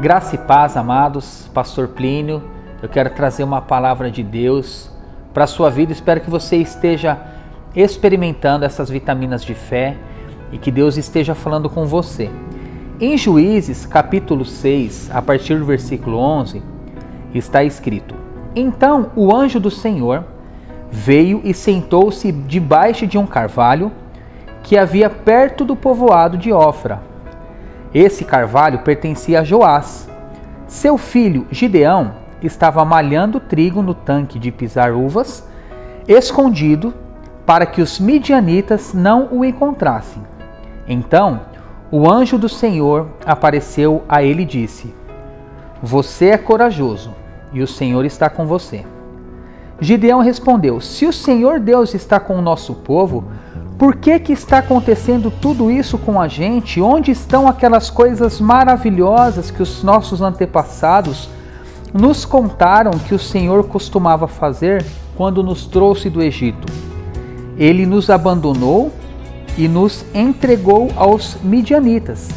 Graça e paz, amados, Pastor Plínio. Eu quero trazer uma palavra de Deus para a sua vida. Espero que você esteja experimentando essas vitaminas de fé e que Deus esteja falando com você. Em Juízes, capítulo 6, a partir do versículo 11, está escrito: Então o anjo do Senhor veio e sentou-se debaixo de um carvalho que havia perto do povoado de Ofra esse carvalho pertencia a Joás. Seu filho Gideão estava malhando trigo no tanque de pisar uvas, escondido, para que os midianitas não o encontrassem. Então o anjo do Senhor apareceu a ele e disse: Você é corajoso e o Senhor está com você. Gideão respondeu: Se o Senhor Deus está com o nosso povo, por que, que está acontecendo tudo isso com a gente? Onde estão aquelas coisas maravilhosas que os nossos antepassados nos contaram que o Senhor costumava fazer quando nos trouxe do Egito? Ele nos abandonou e nos entregou aos midianitas.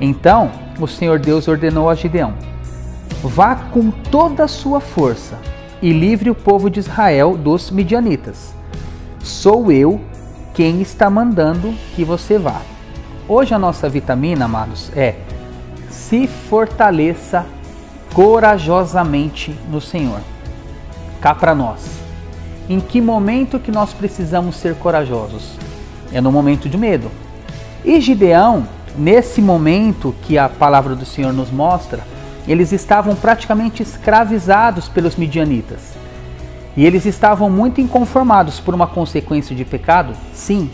Então o Senhor Deus ordenou a Gideão: Vá com toda a sua força e livre o povo de Israel dos midianitas. Sou eu quem está mandando que você vá. Hoje a nossa vitamina, amados, é se fortaleça corajosamente no Senhor. Cá para nós. Em que momento que nós precisamos ser corajosos? É no momento de medo. E Gideão, nesse momento que a palavra do Senhor nos mostra, eles estavam praticamente escravizados pelos midianitas. E eles estavam muito inconformados por uma consequência de pecado? Sim.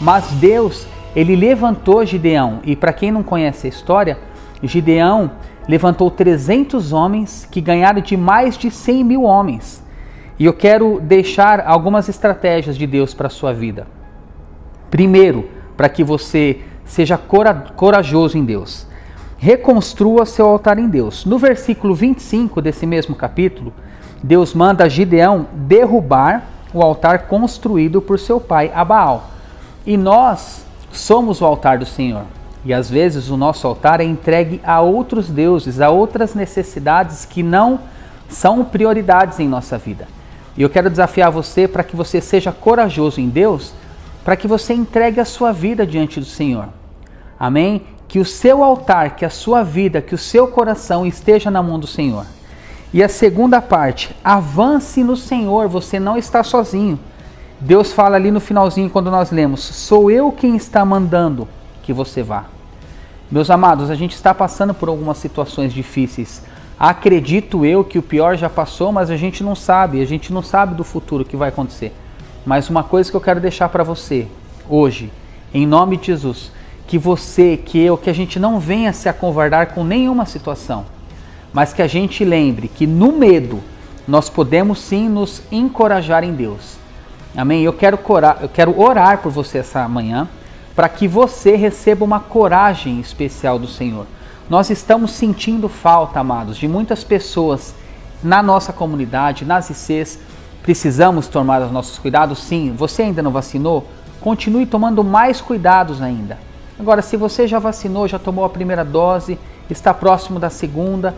Mas Deus, ele levantou Gideão, e para quem não conhece a história, Gideão levantou 300 homens que ganharam de mais de 100 mil homens. E eu quero deixar algumas estratégias de Deus para a sua vida. Primeiro, para que você seja corajoso em Deus. Reconstrua seu altar em Deus. No versículo 25 desse mesmo capítulo, Deus manda Gideão derrubar o altar construído por seu pai Abaal. E nós somos o altar do Senhor. E às vezes o nosso altar é entregue a outros deuses, a outras necessidades que não são prioridades em nossa vida. E eu quero desafiar você para que você seja corajoso em Deus, para que você entregue a sua vida diante do Senhor. Amém? Que o seu altar, que a sua vida, que o seu coração esteja na mão do Senhor. E a segunda parte, avance no Senhor, você não está sozinho. Deus fala ali no finalzinho quando nós lemos: Sou eu quem está mandando que você vá. Meus amados, a gente está passando por algumas situações difíceis. Acredito eu que o pior já passou, mas a gente não sabe, a gente não sabe do futuro que vai acontecer. Mas uma coisa que eu quero deixar para você hoje, em nome de Jesus, que você, que eu, que a gente não venha se acovardar com nenhuma situação mas que a gente lembre que no medo nós podemos sim nos encorajar em Deus. Amém? Eu quero, corar, eu quero orar por você essa manhã para que você receba uma coragem especial do Senhor. Nós estamos sentindo falta, amados, de muitas pessoas na nossa comunidade, nas ICs. Precisamos tomar os nossos cuidados? Sim. Você ainda não vacinou? Continue tomando mais cuidados ainda. Agora, se você já vacinou, já tomou a primeira dose, está próximo da segunda,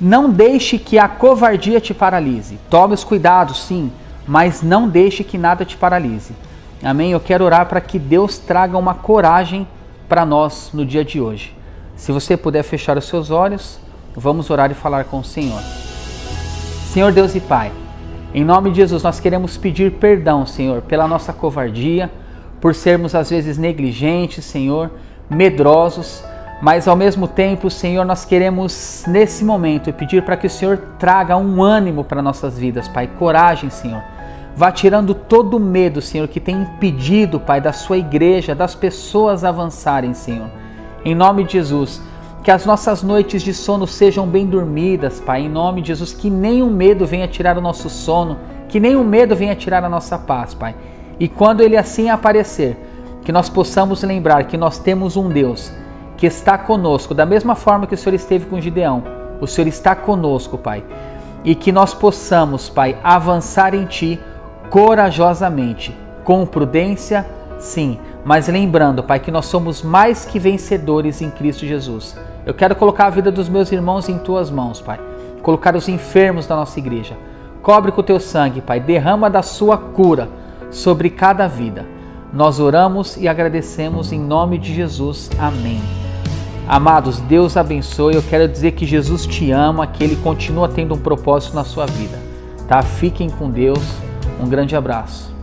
não deixe que a covardia te paralise. Tome os cuidados, sim, mas não deixe que nada te paralise. Amém? Eu quero orar para que Deus traga uma coragem para nós no dia de hoje. Se você puder fechar os seus olhos, vamos orar e falar com o Senhor. Senhor Deus e Pai, em nome de Jesus, nós queremos pedir perdão, Senhor, pela nossa covardia, por sermos às vezes negligentes, Senhor, medrosos mas ao mesmo tempo, Senhor, nós queremos nesse momento pedir para que o Senhor traga um ânimo para nossas vidas, Pai, coragem, Senhor. Vá tirando todo o medo, Senhor, que tem impedido, Pai, da sua igreja, das pessoas avançarem, Senhor. Em nome de Jesus, que as nossas noites de sono sejam bem dormidas, Pai. Em nome de Jesus, que nenhum medo venha tirar o nosso sono, que nenhum medo venha tirar a nossa paz, Pai. E quando ele assim aparecer, que nós possamos lembrar que nós temos um Deus que está conosco, da mesma forma que o Senhor esteve com Gideão. O Senhor está conosco, Pai. E que nós possamos, Pai, avançar em Ti corajosamente, com prudência, Sim, mas lembrando, Pai, que nós somos mais que vencedores em Cristo Jesus. Eu quero colocar a vida dos meus irmãos em tuas mãos, Pai. Colocar os enfermos da nossa igreja. Cobre com o teu sangue, Pai. Derrama da sua cura sobre cada vida. Nós oramos e agradecemos em nome de Jesus. Amém. Amados, Deus abençoe. Eu quero dizer que Jesus te ama, que ele continua tendo um propósito na sua vida. Tá? Fiquem com Deus. Um grande abraço.